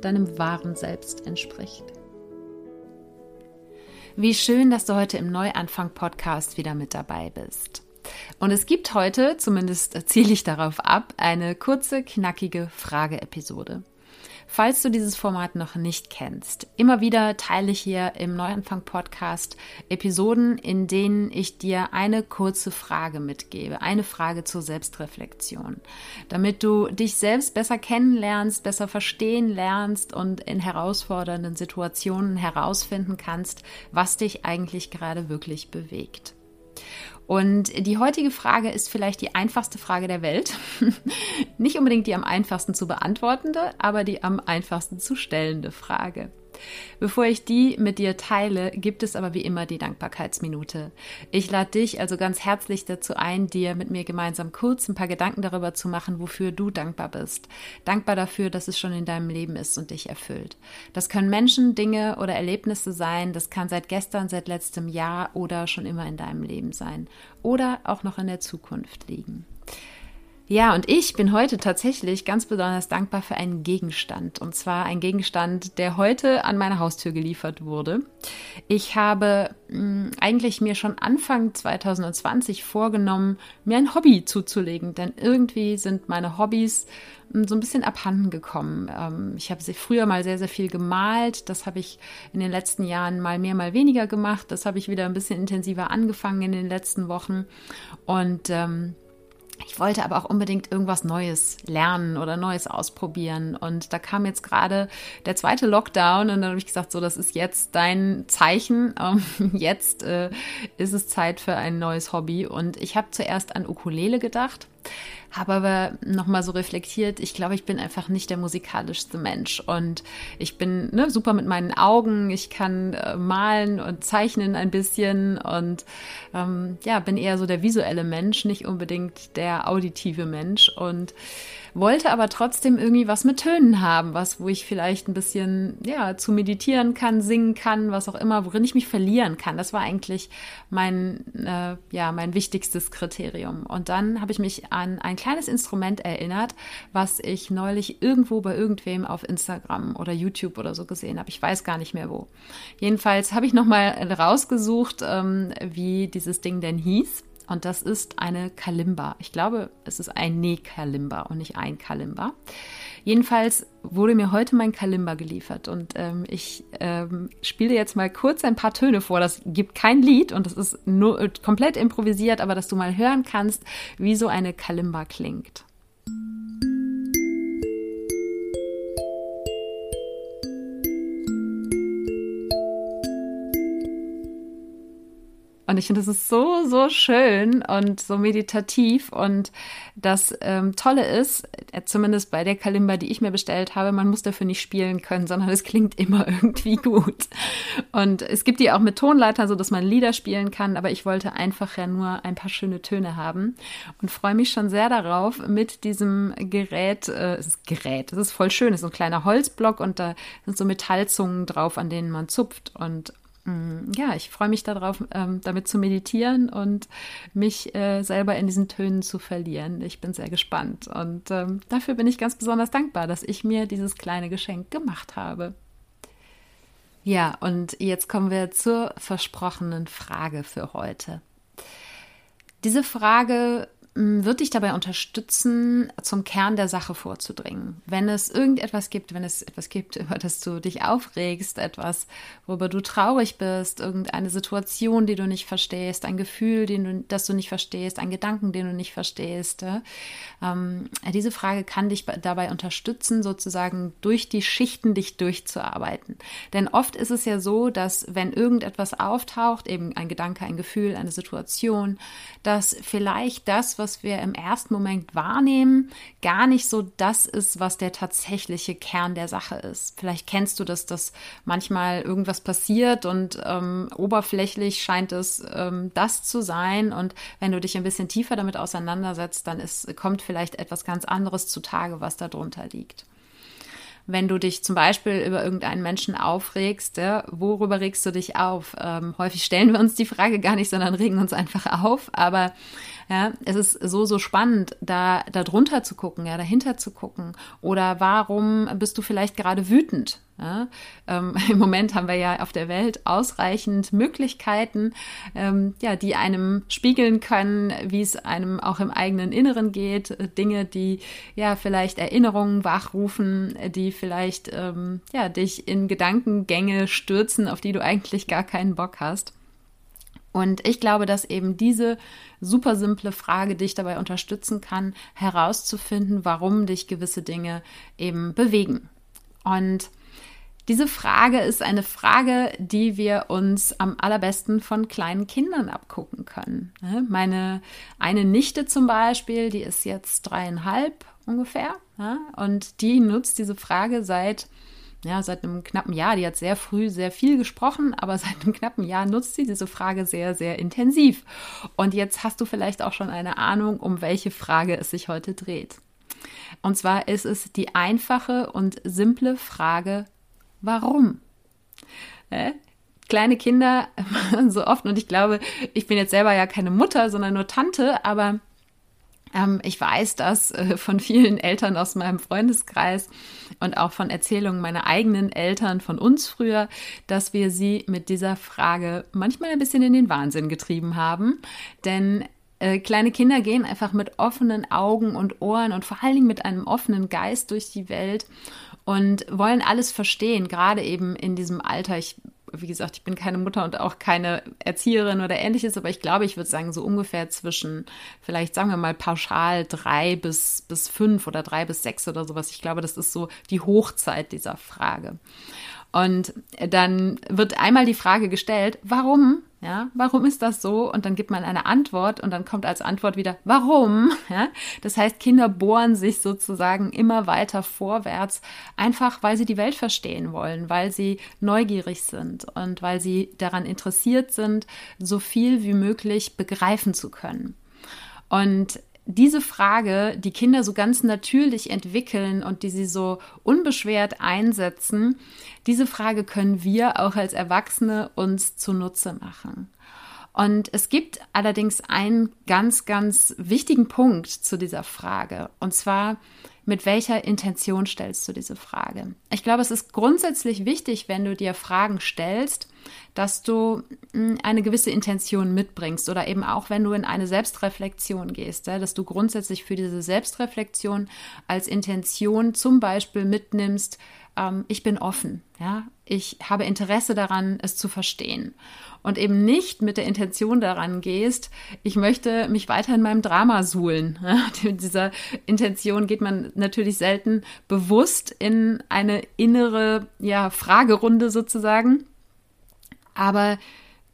deinem wahren Selbst entspricht. Wie schön, dass du heute im Neuanfang-Podcast wieder mit dabei bist. Und es gibt heute, zumindest ziele ich darauf ab, eine kurze, knackige Frage-Episode. Falls du dieses Format noch nicht kennst, immer wieder teile ich hier im Neuanfang Podcast Episoden, in denen ich dir eine kurze Frage mitgebe, eine Frage zur Selbstreflexion, damit du dich selbst besser kennenlernst, besser verstehen lernst und in herausfordernden Situationen herausfinden kannst, was dich eigentlich gerade wirklich bewegt. Und die heutige Frage ist vielleicht die einfachste Frage der Welt. Nicht unbedingt die am einfachsten zu beantwortende, aber die am einfachsten zu stellende Frage. Bevor ich die mit dir teile, gibt es aber wie immer die Dankbarkeitsminute. Ich lade dich also ganz herzlich dazu ein, dir mit mir gemeinsam kurz ein paar Gedanken darüber zu machen, wofür du dankbar bist. Dankbar dafür, dass es schon in deinem Leben ist und dich erfüllt. Das können Menschen, Dinge oder Erlebnisse sein. Das kann seit gestern, seit letztem Jahr oder schon immer in deinem Leben sein. Oder auch noch in der Zukunft liegen. Ja, und ich bin heute tatsächlich ganz besonders dankbar für einen Gegenstand. Und zwar ein Gegenstand, der heute an meine Haustür geliefert wurde. Ich habe mh, hm, eigentlich mir schon Anfang 2020 vorgenommen, mir ein Hobby zuzulegen. Denn irgendwie sind meine Hobbys hm, so ein bisschen abhanden gekommen. Ähm, ich habe früher mal sehr, sehr viel gemalt. Das habe ich in den letzten Jahren mal mehr, mal weniger gemacht. Das habe ich wieder ein bisschen intensiver angefangen in den letzten Wochen. Und ähm, ich wollte aber auch unbedingt irgendwas Neues lernen oder Neues ausprobieren. Und da kam jetzt gerade der zweite Lockdown und dann habe ich gesagt, so, das ist jetzt dein Zeichen. Ähm, jetzt äh, ist es Zeit für ein neues Hobby. Und ich habe zuerst an Ukulele gedacht habe aber nochmal so reflektiert, ich glaube, ich bin einfach nicht der musikalischste Mensch und ich bin ne, super mit meinen Augen, ich kann äh, malen und zeichnen ein bisschen und ähm, ja, bin eher so der visuelle Mensch, nicht unbedingt der auditive Mensch und wollte aber trotzdem irgendwie was mit Tönen haben, was, wo ich vielleicht ein bisschen, ja, zu meditieren kann, singen kann, was auch immer, worin ich mich verlieren kann. Das war eigentlich mein, äh, ja, mein wichtigstes Kriterium. Und dann habe ich mich an ein kleines Instrument erinnert, was ich neulich irgendwo bei irgendwem auf Instagram oder YouTube oder so gesehen habe. Ich weiß gar nicht mehr wo. Jedenfalls habe ich nochmal rausgesucht, ähm, wie dieses Ding denn hieß. Und das ist eine Kalimba. Ich glaube, es ist ein Ne-Kalimba und nicht ein Kalimba. Jedenfalls wurde mir heute mein Kalimba geliefert und ähm, ich ähm, spiele jetzt mal kurz ein paar Töne vor. Das gibt kein Lied und das ist nur äh, komplett improvisiert, aber dass du mal hören kannst, wie so eine Kalimba klingt. Und ich finde, das ist so, so schön und so meditativ. Und das ähm, Tolle ist, äh, zumindest bei der Kalimba, die ich mir bestellt habe, man muss dafür nicht spielen können, sondern es klingt immer irgendwie gut. Und es gibt die auch mit Tonleiter, so dass man Lieder spielen kann. Aber ich wollte einfach ja nur ein paar schöne Töne haben und freue mich schon sehr darauf, mit diesem Gerät, äh, es ist Gerät, es ist voll schön, es ist ein kleiner Holzblock und da sind so Metallzungen drauf, an denen man zupft. Und ja, ich freue mich darauf, ähm, damit zu meditieren und mich äh, selber in diesen Tönen zu verlieren. Ich bin sehr gespannt und ähm, dafür bin ich ganz besonders dankbar, dass ich mir dieses kleine Geschenk gemacht habe. Ja, und jetzt kommen wir zur versprochenen Frage für heute. Diese Frage wird dich dabei unterstützen, zum Kern der Sache vorzudringen. Wenn es irgendetwas gibt, wenn es etwas gibt, über das du dich aufregst, etwas, worüber du traurig bist, irgendeine Situation, die du nicht verstehst, ein Gefühl, den du, das du nicht verstehst, ein Gedanken, den du nicht verstehst, ähm, diese Frage kann dich dabei unterstützen, sozusagen durch die Schichten dich durchzuarbeiten. Denn oft ist es ja so, dass wenn irgendetwas auftaucht, eben ein Gedanke, ein Gefühl, eine Situation, dass vielleicht das, was was wir im ersten Moment wahrnehmen, gar nicht so das ist, was der tatsächliche Kern der Sache ist. Vielleicht kennst du das, dass manchmal irgendwas passiert und ähm, oberflächlich scheint es ähm, das zu sein. Und wenn du dich ein bisschen tiefer damit auseinandersetzt, dann ist, kommt vielleicht etwas ganz anderes zutage, was darunter liegt wenn du dich zum Beispiel über irgendeinen Menschen aufregst, ja, worüber regst du dich auf? Ähm, häufig stellen wir uns die Frage gar nicht, sondern regen uns einfach auf. Aber ja, es ist so, so spannend, da, da drunter zu gucken, ja, dahinter zu gucken. Oder warum bist du vielleicht gerade wütend? Ja, ähm, Im Moment haben wir ja auf der Welt ausreichend Möglichkeiten, ähm, ja, die einem spiegeln können, wie es einem auch im eigenen Inneren geht. Dinge, die ja vielleicht Erinnerungen wachrufen, die vielleicht ähm, ja dich in Gedankengänge stürzen, auf die du eigentlich gar keinen Bock hast. Und ich glaube, dass eben diese super simple Frage dich dabei unterstützen kann, herauszufinden, warum dich gewisse Dinge eben bewegen. Und diese Frage ist eine Frage, die wir uns am allerbesten von kleinen Kindern abgucken können. Ne? Meine eine Nichte zum Beispiel, die ist jetzt dreieinhalb ungefähr, und die nutzt diese Frage seit ja, seit einem knappen Jahr. Die hat sehr früh sehr viel gesprochen, aber seit einem knappen Jahr nutzt sie diese Frage sehr, sehr intensiv. Und jetzt hast du vielleicht auch schon eine Ahnung, um welche Frage es sich heute dreht. Und zwar ist es die einfache und simple Frage, warum? Äh? Kleine Kinder so oft, und ich glaube, ich bin jetzt selber ja keine Mutter, sondern nur Tante, aber ähm, ich weiß das äh, von vielen Eltern aus meinem Freundeskreis und auch von Erzählungen meiner eigenen Eltern von uns früher, dass wir sie mit dieser Frage manchmal ein bisschen in den Wahnsinn getrieben haben. Denn äh, kleine Kinder gehen einfach mit offenen Augen und Ohren und vor allen Dingen mit einem offenen Geist durch die Welt und wollen alles verstehen, gerade eben in diesem Alter. Ich wie gesagt, ich bin keine Mutter und auch keine Erzieherin oder ähnliches, aber ich glaube, ich würde sagen, so ungefähr zwischen, vielleicht sagen wir mal pauschal drei bis, bis fünf oder drei bis sechs oder sowas. Ich glaube, das ist so die Hochzeit dieser Frage. Und dann wird einmal die Frage gestellt, warum? Ja, warum ist das so? Und dann gibt man eine Antwort und dann kommt als Antwort wieder, warum? Ja, das heißt, Kinder bohren sich sozusagen immer weiter vorwärts, einfach weil sie die Welt verstehen wollen, weil sie neugierig sind und weil sie daran interessiert sind, so viel wie möglich begreifen zu können. Und diese Frage, die Kinder so ganz natürlich entwickeln und die sie so unbeschwert einsetzen, diese Frage können wir auch als Erwachsene uns zunutze machen. Und es gibt allerdings einen ganz, ganz wichtigen Punkt zu dieser Frage. Und zwar, mit welcher Intention stellst du diese Frage? Ich glaube, es ist grundsätzlich wichtig, wenn du dir Fragen stellst, dass du hm, eine gewisse Intention mitbringst oder eben auch, wenn du in eine Selbstreflexion gehst, dass du grundsätzlich für diese Selbstreflexion als Intention zum Beispiel mitnimmst, ähm, ich bin offen, ja, ich habe Interesse daran, es zu verstehen und eben nicht mit der Intention daran gehst, ich möchte mich weiter in meinem Drama suhlen. mit dieser Intention geht man natürlich selten bewusst in eine innere ja, Fragerunde sozusagen. Aber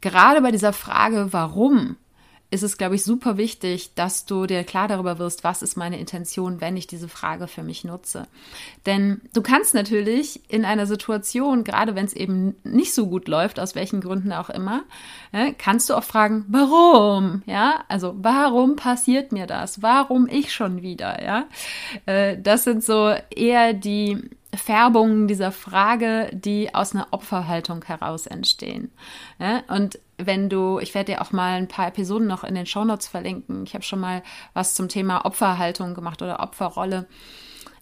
gerade bei dieser Frage, warum, ist es, glaube ich, super wichtig, dass du dir klar darüber wirst, was ist meine Intention, wenn ich diese Frage für mich nutze. Denn du kannst natürlich in einer Situation, gerade wenn es eben nicht so gut läuft, aus welchen Gründen auch immer, kannst du auch fragen, warum? Ja, also warum passiert mir das? Warum ich schon wieder? Ja, äh, das sind so eher die Färbungen dieser Frage, die aus einer Opferhaltung heraus entstehen. Ja, und wenn du, ich werde dir auch mal ein paar Episoden noch in den Shownotes verlinken. Ich habe schon mal was zum Thema Opferhaltung gemacht oder Opferrolle.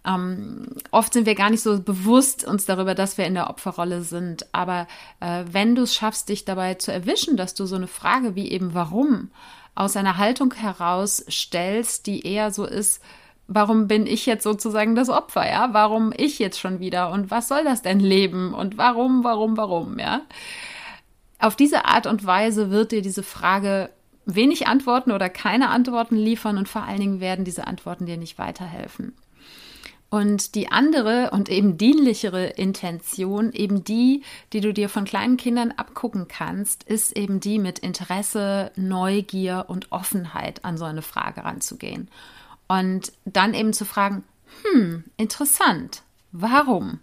Ähm, oft sind wir gar nicht so bewusst uns darüber, dass wir in der Opferrolle sind. Aber äh, wenn du es schaffst, dich dabei zu erwischen, dass du so eine Frage wie eben warum aus einer Haltung heraus stellst, die eher so ist, warum bin ich jetzt sozusagen das Opfer, ja? Warum ich jetzt schon wieder? Und was soll das denn leben? Und warum, warum, warum, ja? Auf diese Art und Weise wird dir diese Frage wenig Antworten oder keine Antworten liefern und vor allen Dingen werden diese Antworten dir nicht weiterhelfen. Und die andere und eben dienlichere Intention, eben die, die du dir von kleinen Kindern abgucken kannst, ist eben die mit Interesse, Neugier und Offenheit an so eine Frage ranzugehen. Und dann eben zu fragen, hm, interessant, warum?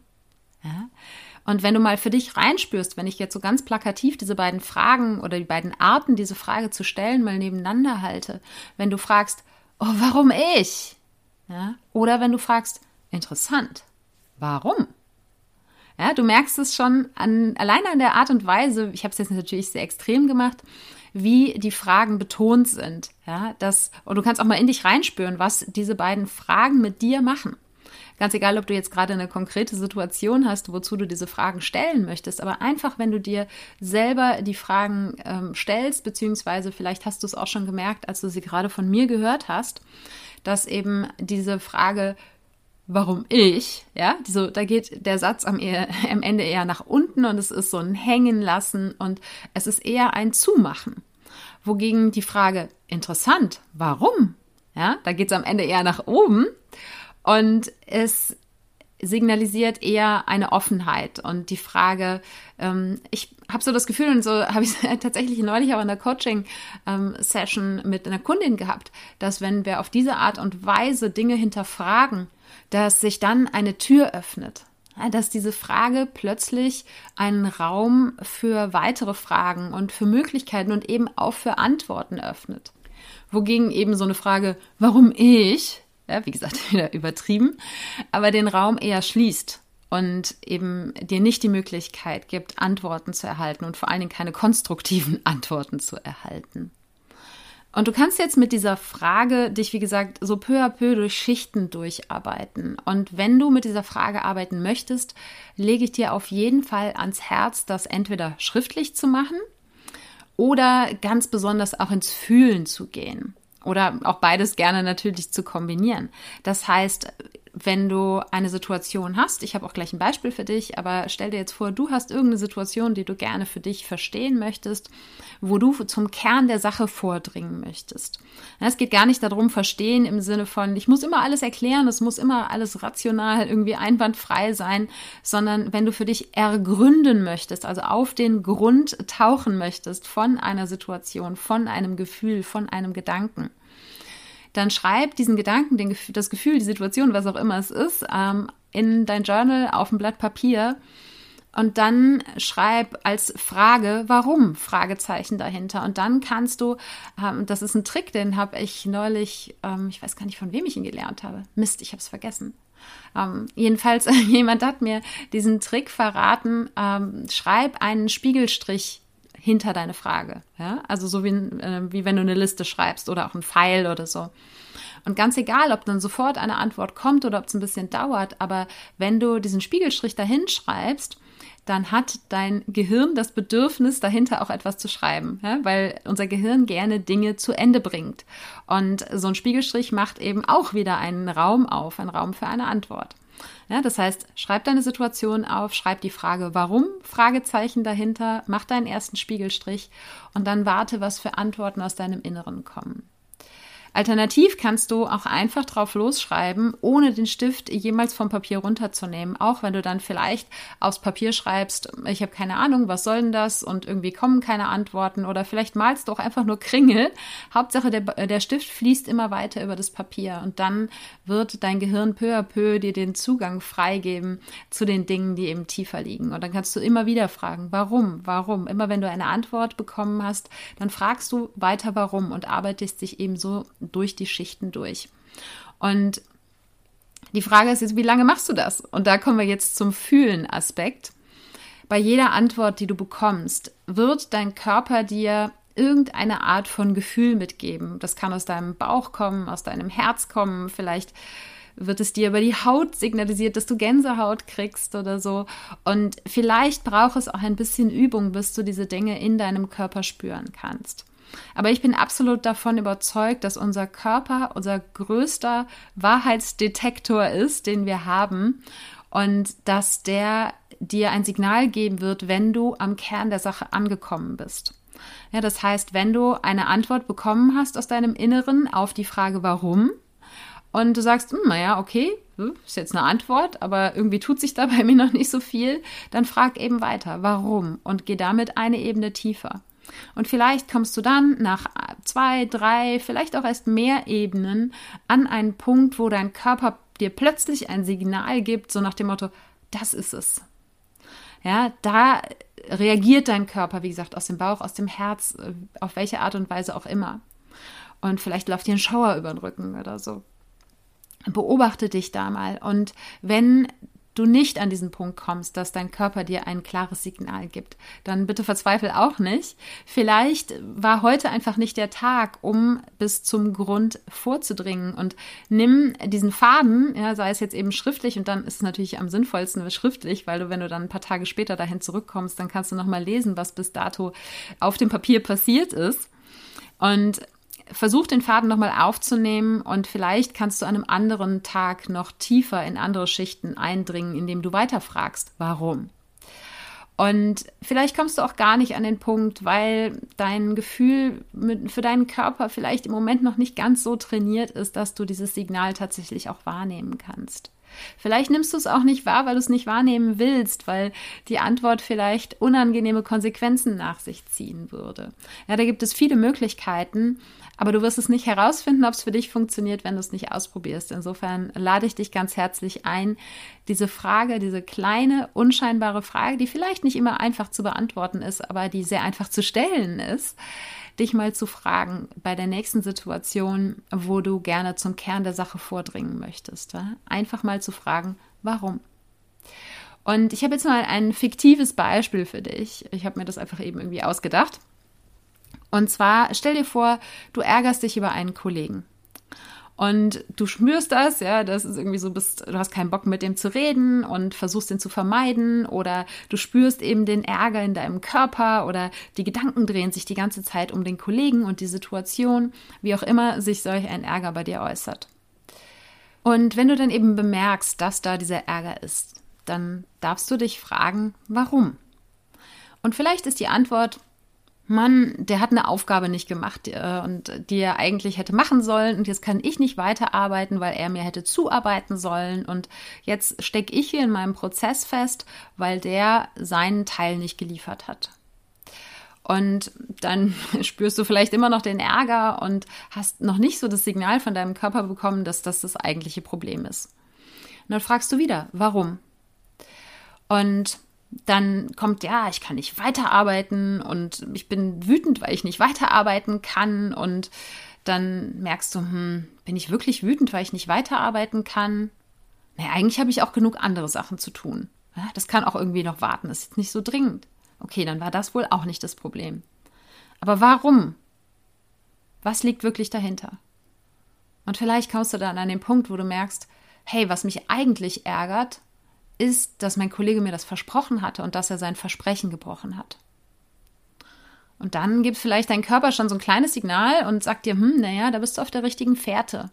Ja? Und wenn du mal für dich reinspürst, wenn ich jetzt so ganz plakativ diese beiden Fragen oder die beiden Arten, diese Frage zu stellen, mal nebeneinander halte, wenn du fragst, oh, warum ich? Ja? Oder wenn du fragst, Interessant. Warum? Ja, du merkst es schon an, allein an der Art und Weise, ich habe es jetzt natürlich sehr extrem gemacht, wie die Fragen betont sind. Ja, das, und du kannst auch mal in dich reinspüren, was diese beiden Fragen mit dir machen. Ganz egal, ob du jetzt gerade eine konkrete Situation hast, wozu du diese Fragen stellen möchtest, aber einfach, wenn du dir selber die Fragen ähm, stellst, beziehungsweise vielleicht hast du es auch schon gemerkt, als du sie gerade von mir gehört hast, dass eben diese Frage warum ich, ja, so, da geht der Satz am, am Ende eher nach unten und es ist so ein Hängen lassen und es ist eher ein Zumachen. Wogegen die Frage, interessant, warum? Ja, da geht es am Ende eher nach oben und es signalisiert eher eine Offenheit und die Frage, ähm, ich habe so das Gefühl und so habe ich tatsächlich neulich auch in der Coaching-Session ähm, mit einer Kundin gehabt, dass wenn wir auf diese Art und Weise Dinge hinterfragen, dass sich dann eine Tür öffnet, dass diese Frage plötzlich einen Raum für weitere Fragen und für Möglichkeiten und eben auch für Antworten öffnet. Wogegen eben so eine Frage, warum ich, ja, wie gesagt, wieder übertrieben, aber den Raum eher schließt und eben dir nicht die Möglichkeit gibt, Antworten zu erhalten und vor allen Dingen keine konstruktiven Antworten zu erhalten. Und du kannst jetzt mit dieser Frage dich, wie gesagt, so peu à peu durch Schichten durcharbeiten. Und wenn du mit dieser Frage arbeiten möchtest, lege ich dir auf jeden Fall ans Herz, das entweder schriftlich zu machen oder ganz besonders auch ins Fühlen zu gehen. Oder auch beides gerne natürlich zu kombinieren. Das heißt, wenn du eine Situation hast, ich habe auch gleich ein Beispiel für dich, aber stell dir jetzt vor, du hast irgendeine Situation, die du gerne für dich verstehen möchtest, wo du zum Kern der Sache vordringen möchtest. Es geht gar nicht darum, verstehen im Sinne von, ich muss immer alles erklären, es muss immer alles rational irgendwie einwandfrei sein, sondern wenn du für dich ergründen möchtest, also auf den Grund tauchen möchtest von einer Situation, von einem Gefühl, von einem Gedanken dann schreib diesen Gedanken, den, das Gefühl, die Situation, was auch immer es ist, ähm, in dein Journal auf ein Blatt Papier und dann schreib als Frage, warum? Fragezeichen dahinter. Und dann kannst du, ähm, das ist ein Trick, den habe ich neulich, ähm, ich weiß gar nicht, von wem ich ihn gelernt habe. Mist, ich habe es vergessen. Ähm, jedenfalls, jemand hat mir diesen Trick verraten. Ähm, schreib einen Spiegelstrich hinter deine Frage. Ja? Also so wie, äh, wie wenn du eine Liste schreibst oder auch ein Pfeil oder so. Und ganz egal, ob dann sofort eine Antwort kommt oder ob es ein bisschen dauert, aber wenn du diesen Spiegelstrich dahin schreibst, dann hat dein Gehirn das Bedürfnis, dahinter auch etwas zu schreiben, ja? weil unser Gehirn gerne Dinge zu Ende bringt. Und so ein Spiegelstrich macht eben auch wieder einen Raum auf, einen Raum für eine Antwort. Ja, das heißt, schreib deine Situation auf, schreib die Frage, warum, Fragezeichen dahinter, mach deinen ersten Spiegelstrich und dann warte, was für Antworten aus deinem Inneren kommen. Alternativ kannst du auch einfach drauf losschreiben, ohne den Stift jemals vom Papier runterzunehmen. Auch wenn du dann vielleicht aufs Papier schreibst, ich habe keine Ahnung, was soll denn das? Und irgendwie kommen keine Antworten. Oder vielleicht malst du auch einfach nur Kringel. Hauptsache, der, der Stift fließt immer weiter über das Papier. Und dann wird dein Gehirn peu à peu dir den Zugang freigeben zu den Dingen, die eben tiefer liegen. Und dann kannst du immer wieder fragen, warum, warum? Immer wenn du eine Antwort bekommen hast, dann fragst du weiter warum und arbeitest dich eben so durch die Schichten durch. Und die Frage ist jetzt, wie lange machst du das? Und da kommen wir jetzt zum Fühlen-Aspekt. Bei jeder Antwort, die du bekommst, wird dein Körper dir irgendeine Art von Gefühl mitgeben. Das kann aus deinem Bauch kommen, aus deinem Herz kommen, vielleicht wird es dir über die Haut signalisiert, dass du Gänsehaut kriegst oder so. Und vielleicht braucht es auch ein bisschen Übung, bis du diese Dinge in deinem Körper spüren kannst. Aber ich bin absolut davon überzeugt, dass unser Körper unser größter Wahrheitsdetektor ist, den wir haben und dass der dir ein Signal geben wird, wenn du am Kern der Sache angekommen bist. Ja, das heißt, wenn du eine Antwort bekommen hast aus deinem Inneren auf die Frage warum und du sagst, hm, naja, okay, hm, ist jetzt eine Antwort, aber irgendwie tut sich da bei mir noch nicht so viel, dann frag eben weiter, warum und geh damit eine Ebene tiefer. Und vielleicht kommst du dann nach zwei, drei, vielleicht auch erst mehr Ebenen an einen Punkt, wo dein Körper dir plötzlich ein Signal gibt, so nach dem Motto, das ist es. Ja, da reagiert dein Körper, wie gesagt, aus dem Bauch, aus dem Herz, äh, auf welche Art und Weise auch immer. Und vielleicht läuft dir ein Schauer über den Rücken oder so. Beobachte dich da mal. Und wenn du nicht an diesen Punkt kommst, dass dein Körper dir ein klares Signal gibt, dann bitte verzweifel auch nicht. Vielleicht war heute einfach nicht der Tag, um bis zum Grund vorzudringen und nimm diesen Faden, ja, sei es jetzt eben schriftlich und dann ist es natürlich am sinnvollsten schriftlich, weil du, wenn du dann ein paar Tage später dahin zurückkommst, dann kannst du nochmal lesen, was bis dato auf dem Papier passiert ist. Und versuch den Faden nochmal aufzunehmen und vielleicht kannst du an einem anderen Tag noch tiefer in andere Schichten eindringen, indem du weiterfragst, warum. Und vielleicht kommst du auch gar nicht an den Punkt, weil dein Gefühl für deinen Körper vielleicht im Moment noch nicht ganz so trainiert ist, dass du dieses Signal tatsächlich auch wahrnehmen kannst. Vielleicht nimmst du es auch nicht wahr, weil du es nicht wahrnehmen willst, weil die Antwort vielleicht unangenehme Konsequenzen nach sich ziehen würde. Ja, da gibt es viele Möglichkeiten, aber du wirst es nicht herausfinden, ob es für dich funktioniert, wenn du es nicht ausprobierst. Insofern lade ich dich ganz herzlich ein, diese Frage, diese kleine, unscheinbare Frage, die vielleicht nicht immer einfach zu beantworten ist, aber die sehr einfach zu stellen ist, dich mal zu fragen bei der nächsten Situation, wo du gerne zum Kern der Sache vordringen möchtest. Einfach mal zu fragen, warum? Und ich habe jetzt mal ein fiktives Beispiel für dich. Ich habe mir das einfach eben irgendwie ausgedacht. Und zwar stell dir vor, du ärgerst dich über einen Kollegen. Und du spürst das, ja, das ist irgendwie so, bist, du hast keinen Bock mit dem zu reden und versuchst den zu vermeiden oder du spürst eben den Ärger in deinem Körper oder die Gedanken drehen sich die ganze Zeit um den Kollegen und die Situation, wie auch immer sich solch ein Ärger bei dir äußert. Und wenn du dann eben bemerkst, dass da dieser Ärger ist, dann darfst du dich fragen, warum? Und vielleicht ist die Antwort, Mann, der hat eine Aufgabe nicht gemacht äh, und die er eigentlich hätte machen sollen und jetzt kann ich nicht weiterarbeiten, weil er mir hätte zuarbeiten sollen und jetzt stecke ich hier in meinem Prozess fest, weil der seinen Teil nicht geliefert hat. Und dann spürst du vielleicht immer noch den Ärger und hast noch nicht so das Signal von deinem Körper bekommen, dass das das eigentliche Problem ist. Und dann fragst du wieder, warum? Und dann kommt, ja, ich kann nicht weiterarbeiten und ich bin wütend, weil ich nicht weiterarbeiten kann. Und dann merkst du, hm, bin ich wirklich wütend, weil ich nicht weiterarbeiten kann? Naja, eigentlich habe ich auch genug andere Sachen zu tun. Das kann auch irgendwie noch warten, das ist jetzt nicht so dringend. Okay, dann war das wohl auch nicht das Problem. Aber warum? Was liegt wirklich dahinter? Und vielleicht kommst du dann an den Punkt, wo du merkst, hey, was mich eigentlich ärgert, ist, dass mein Kollege mir das versprochen hatte und dass er sein Versprechen gebrochen hat. Und dann gibt vielleicht dein Körper schon so ein kleines Signal und sagt dir, hm, naja, da bist du auf der richtigen Fährte.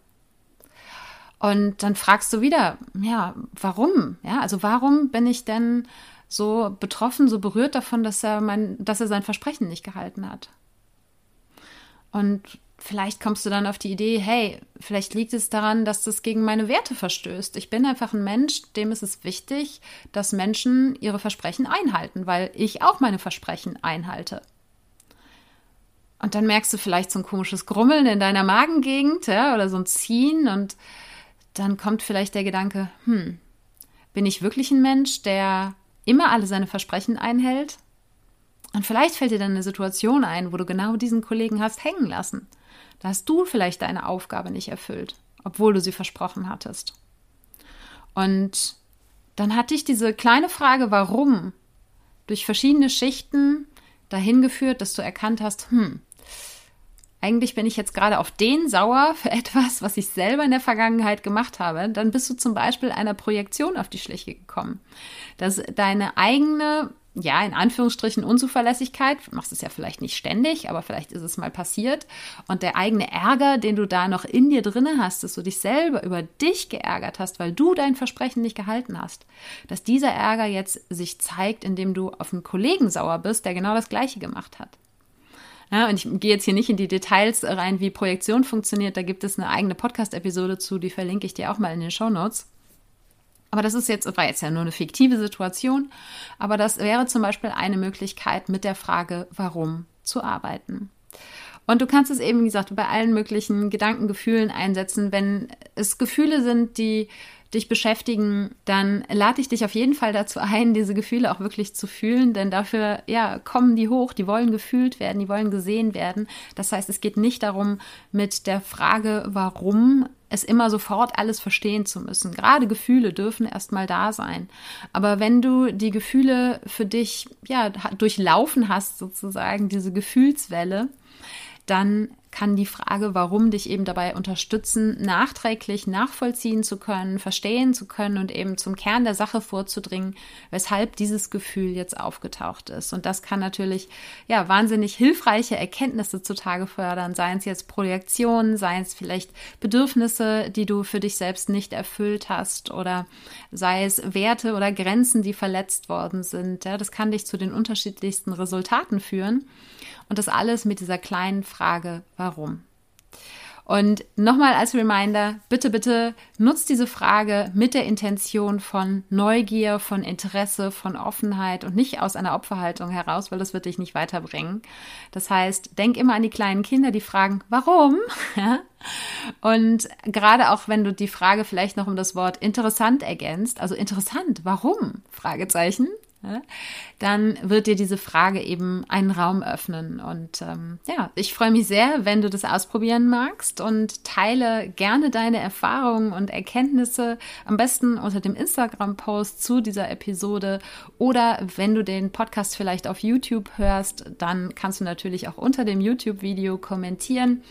Und dann fragst du wieder, ja, warum? Ja, also warum bin ich denn so betroffen, so berührt davon, dass er mein, dass er sein Versprechen nicht gehalten hat? Und vielleicht kommst du dann auf die Idee, hey, vielleicht liegt es daran, dass das gegen meine Werte verstößt. Ich bin einfach ein Mensch, dem ist es wichtig, dass Menschen ihre Versprechen einhalten, weil ich auch meine Versprechen einhalte. Und dann merkst du vielleicht so ein komisches Grummeln in deiner Magengegend, ja, oder so ein Ziehen und dann kommt vielleicht der Gedanke, hm, bin ich wirklich ein Mensch, der immer alle seine Versprechen einhält? Und vielleicht fällt dir dann eine Situation ein, wo du genau diesen Kollegen hast hängen lassen. Da hast du vielleicht deine Aufgabe nicht erfüllt, obwohl du sie versprochen hattest. Und dann hat dich diese kleine Frage, warum, durch verschiedene Schichten dahin geführt, dass du erkannt hast, hm, eigentlich bin ich jetzt gerade auf den sauer für etwas, was ich selber in der Vergangenheit gemacht habe, dann bist du zum Beispiel einer Projektion auf die Schliche gekommen. Dass deine eigene ja, in Anführungsstrichen Unzuverlässigkeit, du machst es ja vielleicht nicht ständig, aber vielleicht ist es mal passiert. Und der eigene Ärger, den du da noch in dir drinne hast, dass du dich selber über dich geärgert hast, weil du dein Versprechen nicht gehalten hast, dass dieser Ärger jetzt sich zeigt, indem du auf einen Kollegen sauer bist, der genau das Gleiche gemacht hat. Ja, und ich gehe jetzt hier nicht in die Details rein, wie Projektion funktioniert. Da gibt es eine eigene Podcast-Episode zu, die verlinke ich dir auch mal in den Show Notes. Aber das ist jetzt, war jetzt ja nur eine fiktive Situation. Aber das wäre zum Beispiel eine Möglichkeit, mit der Frage, warum zu arbeiten. Und du kannst es eben, wie gesagt, bei allen möglichen Gedanken, Gefühlen einsetzen. Wenn es Gefühle sind, die dich beschäftigen, dann lade ich dich auf jeden Fall dazu ein, diese Gefühle auch wirklich zu fühlen, denn dafür, ja, kommen die hoch, die wollen gefühlt werden, die wollen gesehen werden. Das heißt, es geht nicht darum, mit der Frage, warum es immer sofort alles verstehen zu müssen. Gerade Gefühle dürfen erstmal da sein. Aber wenn du die Gefühle für dich, ja, durchlaufen hast, sozusagen, diese Gefühlswelle, dann kann die Frage, warum dich eben dabei unterstützen, nachträglich nachvollziehen zu können, verstehen zu können und eben zum Kern der Sache vorzudringen, weshalb dieses Gefühl jetzt aufgetaucht ist. Und das kann natürlich ja wahnsinnig hilfreiche Erkenntnisse zutage fördern, seien es jetzt Projektionen, seien es vielleicht Bedürfnisse, die du für dich selbst nicht erfüllt hast oder sei es Werte oder Grenzen, die verletzt worden sind. Ja, das kann dich zu den unterschiedlichsten Resultaten führen. Und das alles mit dieser kleinen Frage, warum? Und nochmal als Reminder, bitte, bitte nutzt diese Frage mit der Intention von Neugier, von Interesse, von Offenheit und nicht aus einer Opferhaltung heraus, weil das wird dich nicht weiterbringen. Das heißt, denk immer an die kleinen Kinder, die fragen, warum? und gerade auch wenn du die Frage vielleicht noch um das Wort interessant ergänzt, also interessant, warum? Fragezeichen dann wird dir diese Frage eben einen Raum öffnen. Und ähm, ja, ich freue mich sehr, wenn du das ausprobieren magst und teile gerne deine Erfahrungen und Erkenntnisse am besten unter dem Instagram-Post zu dieser Episode oder wenn du den Podcast vielleicht auf YouTube hörst, dann kannst du natürlich auch unter dem YouTube-Video kommentieren.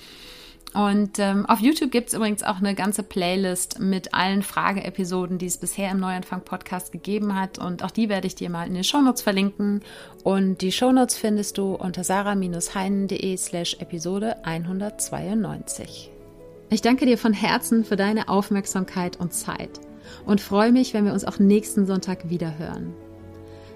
Und ähm, auf YouTube gibt es übrigens auch eine ganze Playlist mit allen Frageepisoden, die es bisher im Neuanfang-Podcast gegeben hat. Und auch die werde ich dir mal in den Shownotes verlinken. Und die Shownotes findest du unter sarah-heinen.de slash Episode 192. Ich danke dir von Herzen für deine Aufmerksamkeit und Zeit und freue mich, wenn wir uns auch nächsten Sonntag wieder hören.